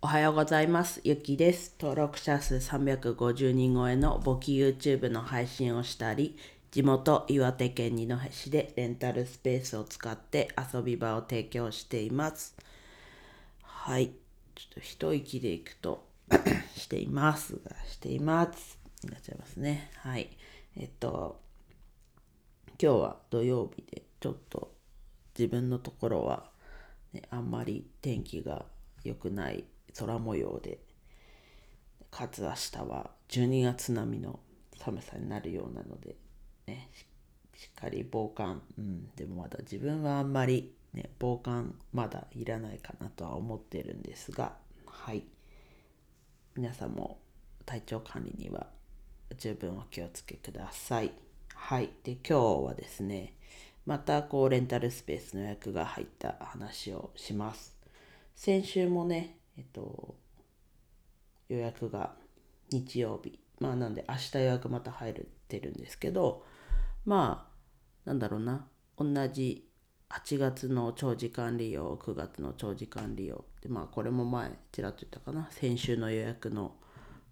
おはようございます。ゆきです。登録者数350人超えの簿記 YouTube の配信をしたり、地元岩手県二戸市でレンタルスペースを使って遊び場を提供しています。はい。ちょっと一息でいくと していますが、しています。になっちゃいますね。はい。えっと、今日は土曜日でちょっと自分のところは、ね、あんまり天気が良くない空模様でかつ明日は12月並みの寒さになるようなので、ね、しっかり防寒、うん、でもまだ自分はあんまり、ね、防寒まだいらないかなとは思ってるんですがはい皆さんも体調管理には十分お気をつけください。はい。で、今日はですね、またこうレンタルスペースの予約が入った話をします。先週もね、えっと、予約が日曜日、まあなんで明日予約また入ってるんですけど、まあ、なんだろうな、同じ8月の長時間利用、9月の長時間利用、でまあこれも前ちらっと言ったかな、先週の予約の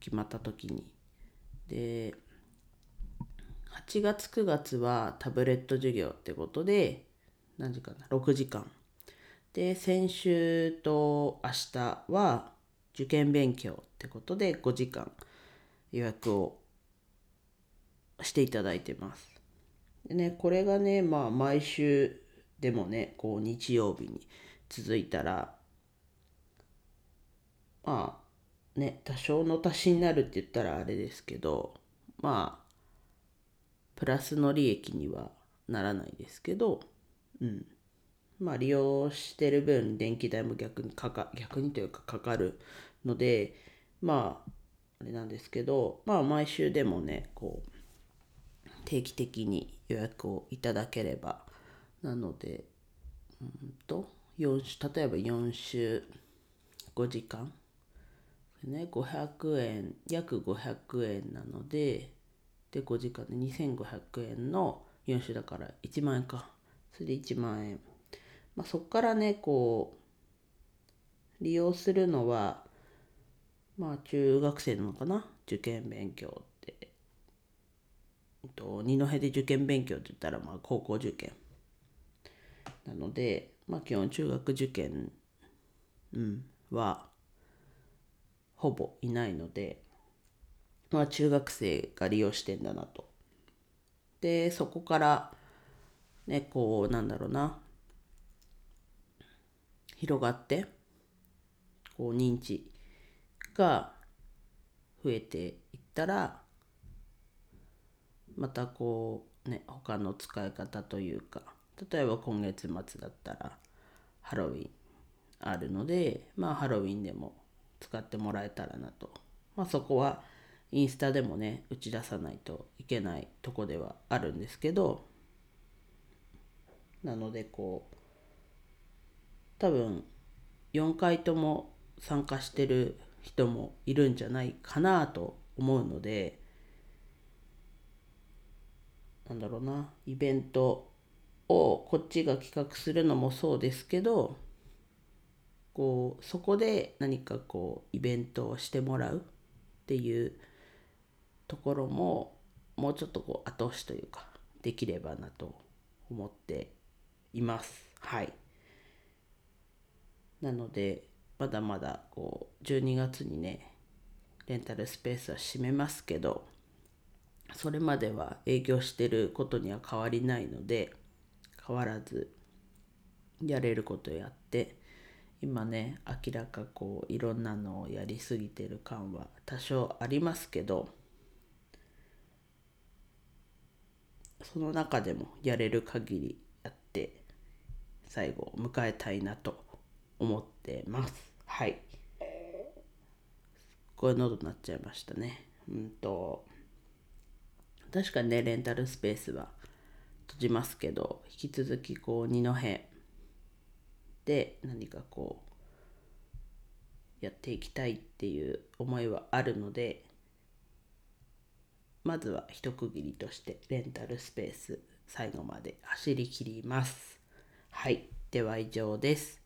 決まった時に。で、8月9月はタブレット授業ってことで何時間だ？6時間。で先週と明日は受験勉強ってことで5時間予約をしていただいてますでねこれがねまあ毎週でもねこう日曜日に続いたらまあね多少の足しになるって言ったらあれですけどまあプラスの利益にはならないですけど、うん。まあ利用してる分電気代も逆にかか、逆にというかかかるので、まあ、あれなんですけど、まあ毎週でもね、こう、定期的に予約をいただければ、なので、うんと、4週、例えば4週5時間、ね、500円、約500円なので、で5時間で2500円の4種だから1万円か。それで1万円まあそっからねこう利用するのはまあ中学生なのかな？受験勉強って。と二戸で受験勉強って言ったらまあ高校受験。なのでまあ基本中学受験、うん、はほぼいないのでまあ中学生が利用してんだなと。で、そこから、ね、こう、なんだろうな、広がって、こう、認知が増えていったら、またこう、ね、他の使い方というか、例えば今月末だったら、ハロウィンあるので、まあハロウィンでも使ってもらえたらなと。まあそこは、インスタでもね打ち出さないといけないとこではあるんですけどなのでこう多分4回とも参加してる人もいるんじゃないかなと思うのでなんだろうなイベントをこっちが企画するのもそうですけどこうそこで何かこうイベントをしてもらうっていうところももうちょっとこう後押しというかできればなと思っています。はい。なのでまだまだこう12月にねレンタルスペースは閉めますけどそれまでは営業してることには変わりないので変わらずやれることやって今ね明らかこういろんなのをやりすぎてる感は多少ありますけどその中でもやれる限りやって最後を迎えたいなと思ってます。はい。こういう喉になっちゃいましたね。うんと。確かにねレンタルスペースは閉じますけど引き続きこう二戸で何かこうやっていきたいっていう思いはあるのでまずは一区切りとしてレンタルスペース最後まで走り切ります。はい。では以上です。